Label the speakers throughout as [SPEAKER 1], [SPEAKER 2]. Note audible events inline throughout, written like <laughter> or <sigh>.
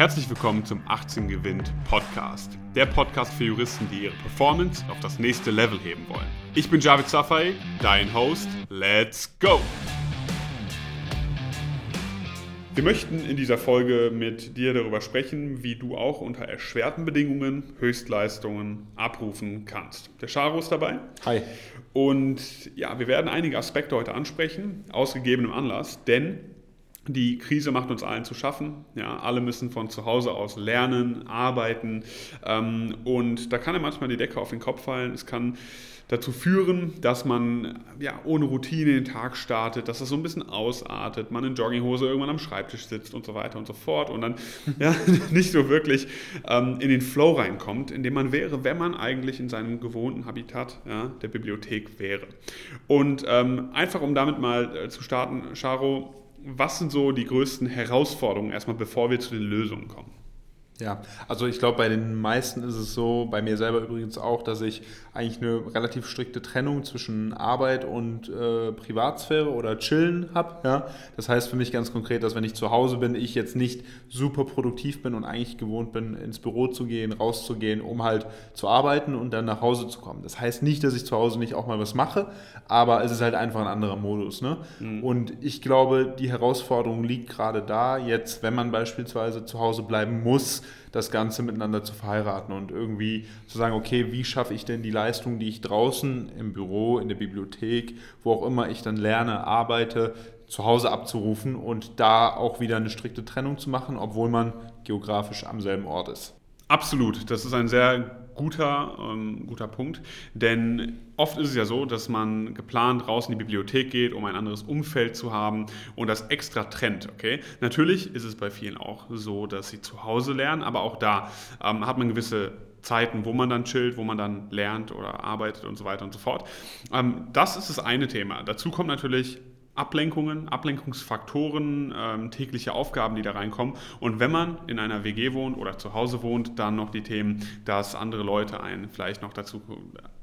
[SPEAKER 1] Herzlich willkommen zum 18 Gewinnt Podcast. Der Podcast für Juristen, die ihre Performance auf das nächste Level heben wollen. Ich bin Javid Safai, dein Host. Let's go! Wir möchten in dieser Folge mit dir darüber sprechen, wie du auch unter erschwerten Bedingungen Höchstleistungen abrufen kannst. Der Charo ist dabei.
[SPEAKER 2] Hi.
[SPEAKER 1] Und ja, wir werden einige Aspekte heute ansprechen, aus gegebenem Anlass, denn die Krise macht uns allen zu schaffen. Ja, alle müssen von zu Hause aus lernen, arbeiten. Ähm, und da kann ja manchmal die Decke auf den Kopf fallen. Es kann dazu führen, dass man ja, ohne Routine den Tag startet, dass das so ein bisschen ausartet, man in Jogginghose irgendwann am Schreibtisch sitzt und so weiter und so fort und dann <laughs> ja, nicht so wirklich ähm, in den Flow reinkommt, in dem man wäre, wenn man eigentlich in seinem gewohnten Habitat ja, der Bibliothek wäre. Und ähm, einfach um damit mal äh, zu starten, Charo, was sind so die größten Herausforderungen erstmal, bevor wir zu den Lösungen kommen?
[SPEAKER 2] Ja, also ich glaube, bei den meisten ist es so, bei mir selber übrigens auch, dass ich eigentlich eine relativ strikte Trennung zwischen Arbeit und äh, Privatsphäre oder Chillen habe. Ja? Das heißt für mich ganz konkret, dass wenn ich zu Hause bin, ich jetzt nicht super produktiv bin und eigentlich gewohnt bin, ins Büro zu gehen, rauszugehen, um halt zu arbeiten und dann nach Hause zu kommen. Das heißt nicht, dass ich zu Hause nicht auch mal was mache, aber es ist halt einfach ein anderer Modus. Ne? Mhm. Und ich glaube, die Herausforderung liegt gerade da, jetzt, wenn man beispielsweise zu Hause bleiben muss, das Ganze miteinander zu verheiraten und irgendwie zu sagen, okay, wie schaffe ich denn die Leistung, die ich draußen im Büro, in der Bibliothek, wo auch immer ich dann lerne, arbeite, zu Hause abzurufen und da auch wieder eine strikte Trennung zu machen, obwohl man geografisch am selben Ort ist.
[SPEAKER 1] Absolut, das ist ein sehr guter, ähm, guter Punkt, denn oft ist es ja so, dass man geplant raus in die Bibliothek geht, um ein anderes Umfeld zu haben und das extra trennt. Okay? Natürlich ist es bei vielen auch so, dass sie zu Hause lernen, aber auch da ähm, hat man gewisse Zeiten, wo man dann chillt, wo man dann lernt oder arbeitet und so weiter und so fort. Ähm, das ist das eine Thema. Dazu kommt natürlich Ablenkungen, Ablenkungsfaktoren, ähm, tägliche Aufgaben, die da reinkommen. Und wenn man in einer WG wohnt oder zu Hause wohnt, dann noch die Themen, dass andere Leute einen vielleicht noch dazu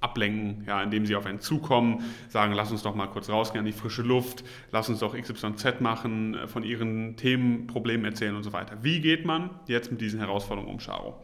[SPEAKER 1] ablenken, ja, indem sie auf einen zukommen, sagen, lass uns doch mal kurz rausgehen an die frische Luft, lass uns doch XYZ machen, äh, von ihren Themen, Problemen erzählen und so weiter. Wie geht man jetzt mit diesen Herausforderungen um, Scharo?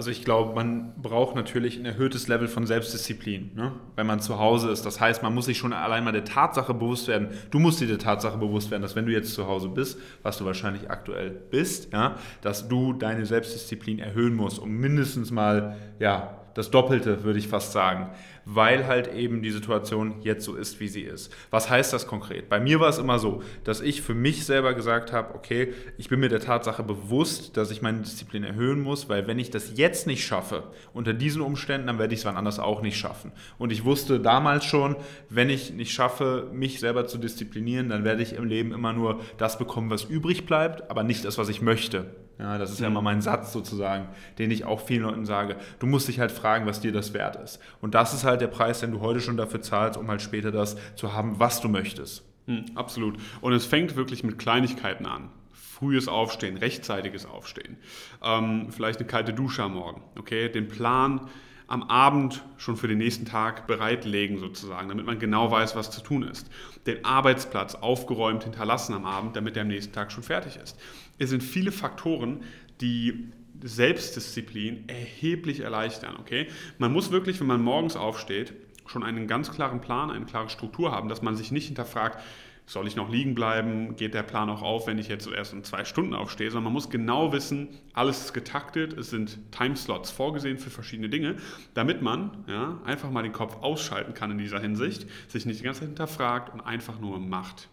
[SPEAKER 2] Also ich glaube, man braucht natürlich ein erhöhtes Level von Selbstdisziplin, ne? wenn man zu Hause ist. Das heißt, man muss sich schon allein mal der Tatsache bewusst werden, du musst dir der Tatsache bewusst werden, dass wenn du jetzt zu Hause bist, was du wahrscheinlich aktuell bist, ja, dass du deine Selbstdisziplin erhöhen musst, um mindestens mal ja, das Doppelte, würde ich fast sagen, weil halt eben die Situation jetzt so ist, wie sie ist. Was heißt das konkret? Bei mir war es immer so, dass ich für mich selber gesagt habe, okay, ich bin mir der Tatsache bewusst, dass ich meine Disziplin erhöhen muss, weil wenn ich das jetzt nicht schaffe, unter diesen Umständen, dann werde ich es wann anders auch nicht schaffen. Und ich wusste damals schon, wenn ich nicht schaffe, mich selber zu disziplinieren, dann werde ich im Leben immer nur das bekommen, was übrig bleibt, aber nicht das, was ich möchte. Ja, das ist ja immer mein Satz sozusagen, den ich auch vielen Leuten sage. Du musst dich halt fragen, was dir das wert ist. Und das ist halt der Preis, den du heute schon dafür zahlst, um halt später das zu haben, was du möchtest.
[SPEAKER 1] Hm, absolut. Und es fängt wirklich mit Kleinigkeiten an. Frühes Aufstehen, rechtzeitiges Aufstehen. Ähm, vielleicht eine kalte Dusche am Morgen. Okay, den Plan am Abend schon für den nächsten Tag bereitlegen sozusagen, damit man genau weiß, was zu tun ist. Den Arbeitsplatz aufgeräumt hinterlassen am Abend, damit der am nächsten Tag schon fertig ist. Es sind viele Faktoren, die Selbstdisziplin erheblich erleichtern. Okay? Man muss wirklich, wenn man morgens aufsteht, schon einen ganz klaren Plan, eine klare Struktur haben, dass man sich nicht hinterfragt, soll ich noch liegen bleiben? Geht der Plan auch auf, wenn ich jetzt erst in zwei Stunden aufstehe? Sondern man muss genau wissen, alles ist getaktet, es sind Timeslots vorgesehen für verschiedene Dinge, damit man ja, einfach mal den Kopf ausschalten kann in dieser Hinsicht, sich nicht die ganze Zeit hinterfragt und einfach nur macht.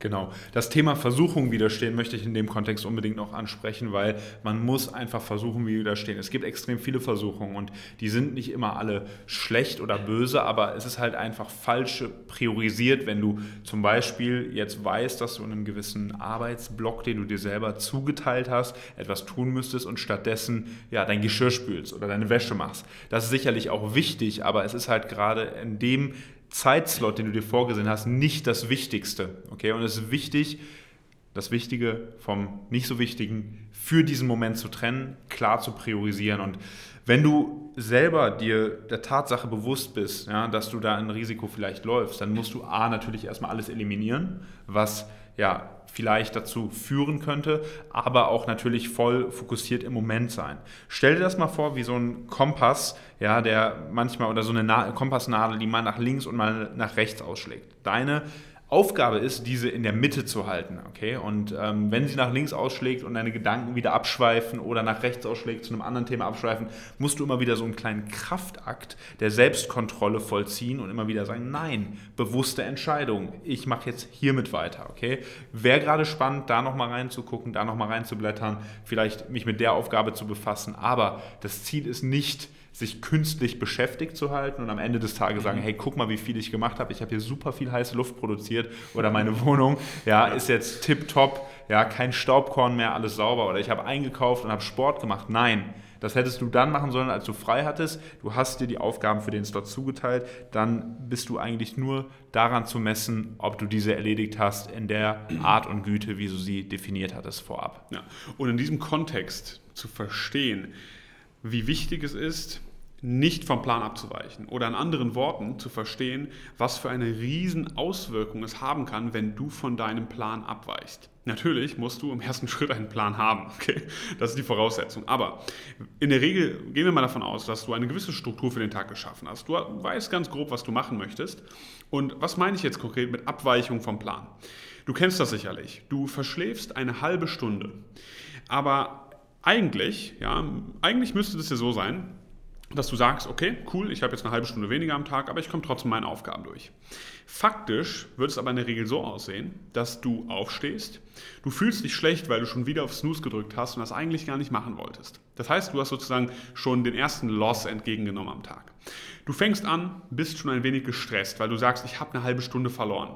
[SPEAKER 2] Genau. Das Thema Versuchung widerstehen möchte ich in dem Kontext unbedingt noch ansprechen, weil man muss einfach versuchen widerstehen. Es gibt extrem viele Versuchungen und die sind nicht immer alle schlecht oder böse, aber es ist halt einfach falsch priorisiert, wenn du zum Beispiel jetzt weißt, dass du in einem gewissen Arbeitsblock, den du dir selber zugeteilt hast, etwas tun müsstest und stattdessen ja dein Geschirr spülst oder deine Wäsche machst. Das ist sicherlich auch wichtig, aber es ist halt gerade in dem Zeitslot, den du dir vorgesehen hast, nicht das Wichtigste. Okay? Und es ist wichtig, das Wichtige vom nicht so Wichtigen für diesen Moment zu trennen, klar zu priorisieren. Und wenn du selber dir der Tatsache bewusst bist, ja, dass du da ein Risiko vielleicht läufst, dann musst du A natürlich erstmal alles eliminieren, was ja, vielleicht dazu führen könnte, aber auch natürlich voll fokussiert im Moment sein. Stell dir das mal vor wie so ein Kompass, ja, der manchmal oder so eine Na Kompassnadel, die mal nach links und mal nach rechts ausschlägt. Deine Aufgabe ist, diese in der Mitte zu halten. Okay? Und ähm, wenn sie nach links ausschlägt und deine Gedanken wieder abschweifen oder nach rechts ausschlägt, zu einem anderen Thema abschweifen, musst du immer wieder so einen kleinen Kraftakt der Selbstkontrolle vollziehen und immer wieder sagen, nein, bewusste Entscheidung, ich mache jetzt hiermit weiter. Okay? Wäre gerade spannend, da nochmal reinzugucken, da nochmal reinzublättern, vielleicht mich mit der Aufgabe zu befassen, aber das Ziel ist nicht, sich künstlich beschäftigt zu halten und am Ende des Tages sagen, mhm. hey, guck mal, wie viel ich gemacht habe. Ich habe hier super viel heiße Luft produziert oder meine Wohnung ja, ist jetzt tipptopp, ja, kein Staubkorn mehr, alles sauber oder ich habe eingekauft und habe Sport gemacht. Nein, das hättest du dann machen sollen, als du frei hattest. Du hast dir die Aufgaben für den Slot zugeteilt. Dann bist du eigentlich nur daran zu messen, ob du diese erledigt hast in der Art und Güte, wie du sie definiert hattest vorab.
[SPEAKER 1] Ja. Und in diesem Kontext zu verstehen, wie wichtig es ist, nicht vom Plan abzuweichen oder in anderen Worten zu verstehen, was für eine riesen Auswirkung es haben kann, wenn du von deinem Plan abweichst. Natürlich musst du im ersten <laughs> Schritt einen Plan haben, okay? Das ist die Voraussetzung. Aber in der Regel gehen wir mal davon aus, dass du eine gewisse Struktur für den Tag geschaffen hast. Du weißt ganz grob, was du machen möchtest. Und was meine ich jetzt konkret mit Abweichung vom Plan? Du kennst das sicherlich. Du verschläfst eine halbe Stunde. Aber eigentlich, ja, eigentlich müsste das ja so sein, dass du sagst, okay, cool, ich habe jetzt eine halbe Stunde weniger am Tag, aber ich komme trotzdem meinen Aufgaben durch. Faktisch wird es aber in der Regel so aussehen, dass du aufstehst, du fühlst dich schlecht, weil du schon wieder auf Snooze gedrückt hast und das eigentlich gar nicht machen wolltest. Das heißt, du hast sozusagen schon den ersten Loss entgegengenommen am Tag. Du fängst an, bist schon ein wenig gestresst, weil du sagst, ich habe eine halbe Stunde verloren.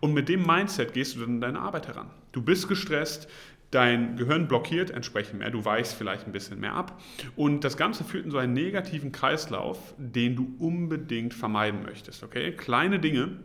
[SPEAKER 1] Und mit dem Mindset gehst du dann in deine Arbeit heran. Du bist gestresst, Dein Gehirn blockiert entsprechend mehr, du weichst vielleicht ein bisschen mehr ab. Und das Ganze führt in so einen negativen Kreislauf, den du unbedingt vermeiden möchtest. Okay? Kleine Dinge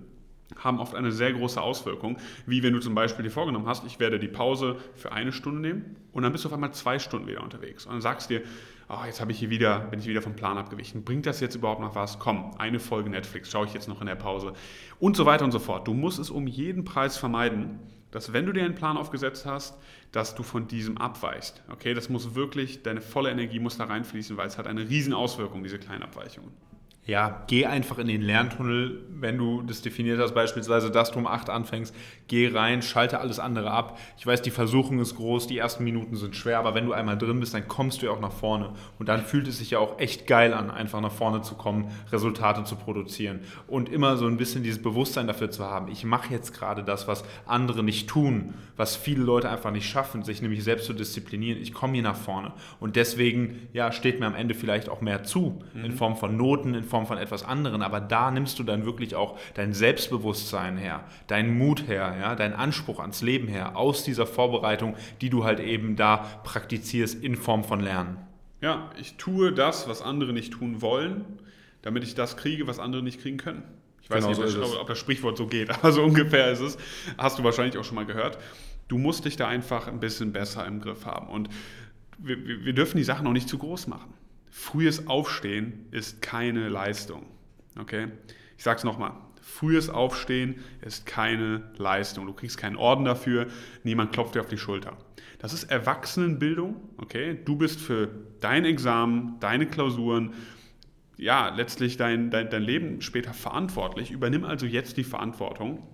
[SPEAKER 1] haben oft eine sehr große Auswirkung, wie wenn du zum Beispiel dir vorgenommen hast, ich werde die Pause für eine Stunde nehmen und dann bist du auf einmal zwei Stunden wieder unterwegs und dann sagst dir, oh, jetzt habe ich hier wieder, bin ich wieder vom Plan abgewichen. Bringt das jetzt überhaupt noch was? Komm, eine Folge Netflix schaue ich jetzt noch in der Pause und so weiter und so fort. Du musst es um jeden Preis vermeiden, dass wenn du dir einen Plan aufgesetzt hast, dass du von diesem abweichst. Okay, das muss wirklich, deine volle Energie muss da reinfließen, weil es hat eine riesen Auswirkung, diese kleinen Abweichungen
[SPEAKER 2] ja, geh einfach in den Lerntunnel, wenn du das definiert hast, beispielsweise, dass du um 8 anfängst, geh rein, schalte alles andere ab. Ich weiß, die Versuchung ist groß, die ersten Minuten sind schwer, aber wenn du einmal drin bist, dann kommst du ja auch nach vorne. Und dann fühlt es sich ja auch echt geil an, einfach nach vorne zu kommen, Resultate zu produzieren. Und immer so ein bisschen dieses Bewusstsein dafür zu haben, ich mache jetzt gerade das, was andere nicht tun, was viele Leute einfach nicht schaffen, sich nämlich selbst zu disziplinieren. Ich komme hier nach vorne. Und deswegen ja, steht mir am Ende vielleicht auch mehr zu, mhm. in Form von Noten, in Form von etwas anderem, aber da nimmst du dann wirklich auch dein Selbstbewusstsein her, deinen Mut her, ja, deinen Anspruch ans Leben her, aus dieser Vorbereitung, die du halt eben da praktizierst in Form von Lernen.
[SPEAKER 1] Ja, ich tue das, was andere nicht tun wollen, damit ich das kriege, was andere nicht kriegen können. Ich weiß genau nicht, so ob das Sprichwort so geht, <laughs> aber so ungefähr ist es. Hast du wahrscheinlich auch schon mal gehört. Du musst dich da einfach ein bisschen besser im Griff haben. Und wir, wir dürfen die Sachen auch nicht zu groß machen frühes Aufstehen ist keine Leistung. Okay? Ich sage es nochmal. Frühes Aufstehen ist keine Leistung. Du kriegst keinen Orden dafür, niemand klopft dir auf die Schulter. Das ist Erwachsenenbildung. Okay? Du bist für dein Examen, deine Klausuren, ja, letztlich dein, dein, dein Leben später verantwortlich. Übernimm also jetzt die Verantwortung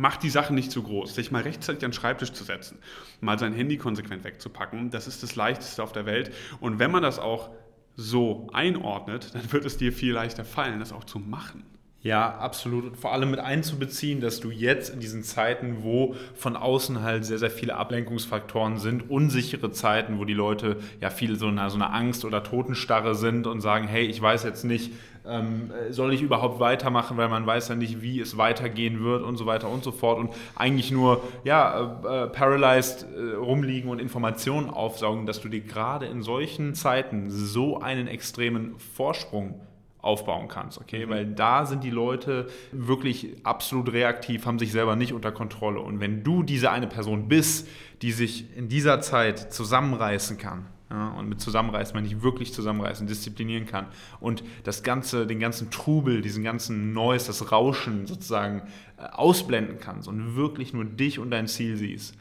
[SPEAKER 1] Mach die Sachen nicht zu groß. Sich mal rechtzeitig an den Schreibtisch zu setzen, mal sein Handy konsequent wegzupacken, das ist das Leichteste auf der Welt. Und wenn man das auch so einordnet, dann wird es dir viel leichter fallen, das auch zu machen.
[SPEAKER 2] Ja, absolut. Und vor allem mit einzubeziehen, dass du jetzt in diesen Zeiten, wo von außen halt sehr, sehr viele Ablenkungsfaktoren sind, unsichere Zeiten, wo die Leute ja viel so eine, so eine Angst oder Totenstarre sind und sagen, hey, ich weiß jetzt nicht, ähm, soll ich überhaupt weitermachen, weil man weiß ja nicht, wie es weitergehen wird und so weiter und so fort und eigentlich nur ja, äh, äh paralyzed äh, rumliegen und Informationen aufsaugen, dass du dir gerade in solchen Zeiten so einen extremen Vorsprung aufbauen kannst, okay? Mhm. Weil da sind die Leute wirklich absolut reaktiv, haben sich selber nicht unter Kontrolle. Und wenn du diese eine Person bist, die sich in dieser Zeit zusammenreißen kann, Ja, und mit zusammenreißen, man nicht wirklich zusammenreißen, disziplinieren kann und das ganze, den ganzen Trubel, diesen ganzen Noise, das Rauschen sozusagen äh, ausblenden kannst und wirklich nur dich und dein Ziel siehst.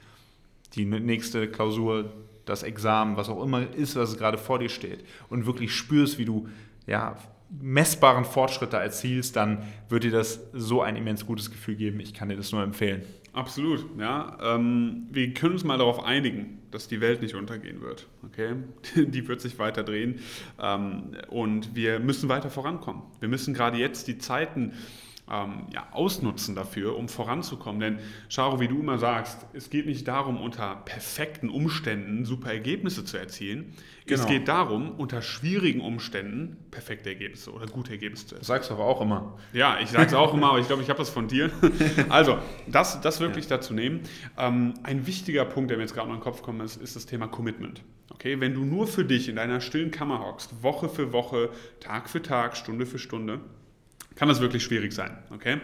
[SPEAKER 2] Die nächste Klausur, das Examen, was auch immer ist, was gerade vor dir steht und wirklich spürst, wie du ja, messbaren Fortschritte erzielst, dann wird dir das so ein immens gutes Gefühl geben. Ich kann dir das nur empfehlen.
[SPEAKER 1] Absolut, ja. Ähm, wir können uns mal darauf einigen, dass die Welt nicht untergehen wird. Okay? <laughs> Die wird sich weiter drehen ähm, und wir müssen weiter vorankommen. Wir müssen gerade jetzt die Zeiten ähm, ja, ausnutzen dafür, um voranzukommen. Denn Charo, wie du immer sagst, es geht nicht darum, unter perfekten Umständen super Ergebnisse zu erzielen. Genau. Es geht darum, unter schwierigen Umständen perfekte Ergebnisse oder gute Ergebnisse zu erzielen.
[SPEAKER 2] Sagst du aber auch immer.
[SPEAKER 1] Ja, ich sage es auch immer, aber ich glaube, ich habe das von dir. <laughs> Also, das, das wirklich ja. dazu nehmen. Ähm, ein wichtiger Punkt, der mir jetzt gerade noch in den Kopf kommt, ist, ist das Thema Commitment. Okay, wenn du nur für dich in deiner stillen Kammer hockst, Woche für Woche, Tag für Tag, Stunde für Stunde, kann das wirklich schwierig sein. Okay?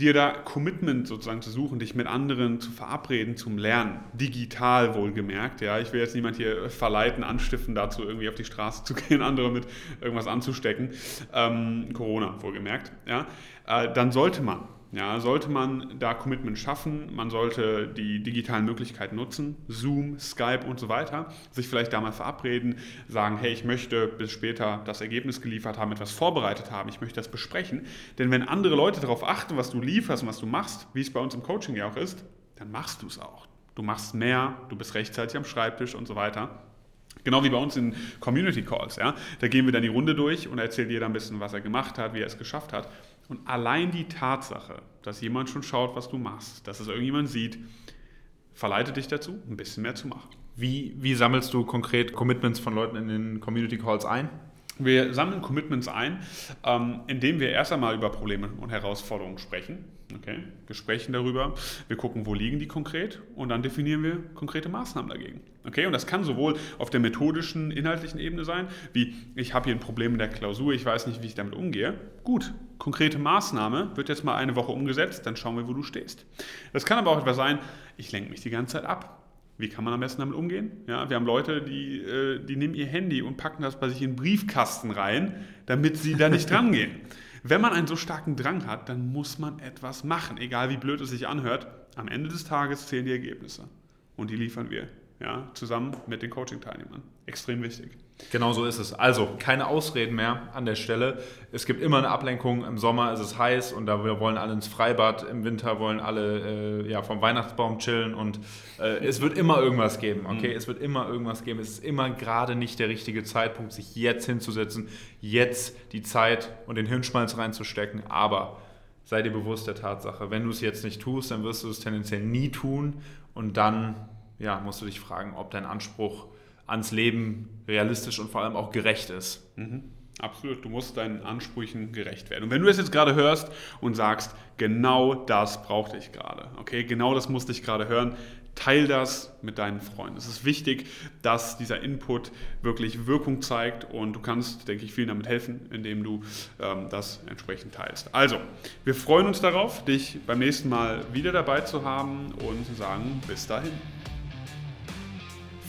[SPEAKER 1] Dir da Commitment sozusagen zu suchen, dich mit anderen zu verabreden zum Lernen, digital wohlgemerkt. Ja, ich will jetzt niemand hier verleiten, anstiften, dazu irgendwie auf die Straße zu <laughs> gehen, andere mit irgendwas anzustecken. Ähm, Corona wohlgemerkt. Ja, äh, dann sollte man ja, sollte man da Commitment schaffen, man sollte die digitalen Möglichkeiten nutzen, Zoom, Skype und so weiter, sich vielleicht da mal verabreden, sagen, hey, ich möchte bis später das Ergebnis geliefert haben, etwas vorbereitet haben, ich möchte das besprechen. Denn wenn andere Leute darauf achten, was du lieferst und was du machst, wie es bei uns im Coaching ja auch ist, dann machst du es auch. Du machst mehr, du bist rechtzeitig am Schreibtisch und so weiter. Genau wie bei uns in Community Calls. Ja? Da gehen wir dann die Runde durch und erzählt jeder ein bisschen, was er gemacht hat, wie er es geschafft hat. Und allein die Tatsache, dass jemand schon schaut, was du machst, dass es irgendjemand sieht, verleitet dich dazu, ein bisschen mehr zu machen.
[SPEAKER 2] Wie, wie sammelst du konkret Commitments von Leuten in den Community Calls ein?
[SPEAKER 1] Wir sammeln Commitments ein, ähm, indem wir erst einmal über Probleme und Herausforderungen sprechen. Okay? Wir sprechen darüber, wir gucken, wo liegen die konkret und dann definieren wir konkrete Maßnahmen dagegen. Okay? Und das kann sowohl auf der methodischen, inhaltlichen Ebene sein, wie ich habe hier ein Problem in der Klausur, ich weiß nicht, wie ich damit umgehe. Gut, konkrete Maßnahme wird jetzt mal eine Woche umgesetzt, dann schauen wir, wo du stehst. Das kann aber auch etwas sein, ich lenke mich die ganze Zeit ab. Wie kann man am besten damit umgehen? Ja, wir haben Leute, die, äh, die nehmen ihr Handy und packen das bei sich in den Briefkasten rein, damit sie da nicht <laughs> dran gehen. Wenn man einen so starken Drang hat, dann muss man etwas machen, egal wie blöd es sich anhört. Am Ende des Tages zählen die Ergebnisse und die liefern wir ja, zusammen mit den Coaching-Teilnehmern. Extrem wichtig.
[SPEAKER 2] Genau so ist es. Also keine Ausreden mehr an der Stelle. Es gibt immer eine Ablenkung. Im Sommer ist es heiß und da wollen alle ins Freibad. Im Winter wollen alle äh, ja, vom Weihnachtsbaum chillen und äh, es wird immer irgendwas geben. Okay, mhm. es wird immer irgendwas geben. Es ist immer gerade nicht der richtige Zeitpunkt, sich jetzt hinzusetzen, jetzt die Zeit und den Hirnschmalz reinzustecken. Aber sei dir bewusst der Tatsache, wenn du es jetzt nicht tust, dann wirst du es tendenziell nie tun und dann ja, musst du dich fragen, ob dein Anspruch ans Leben realistisch und vor allem auch gerecht ist.
[SPEAKER 1] Mhm. Absolut, du musst deinen Ansprüchen gerecht werden. Und wenn du es jetzt gerade hörst und sagst, genau das brauchte ich gerade, okay, genau das musste ich gerade hören, teil das mit deinen Freunden. Es ist wichtig, dass dieser Input wirklich Wirkung zeigt und du kannst, denke ich, vielen damit helfen, indem du ähm, das entsprechend teilst. Also, wir freuen uns darauf, dich beim nächsten Mal wieder dabei zu haben und sagen bis dahin.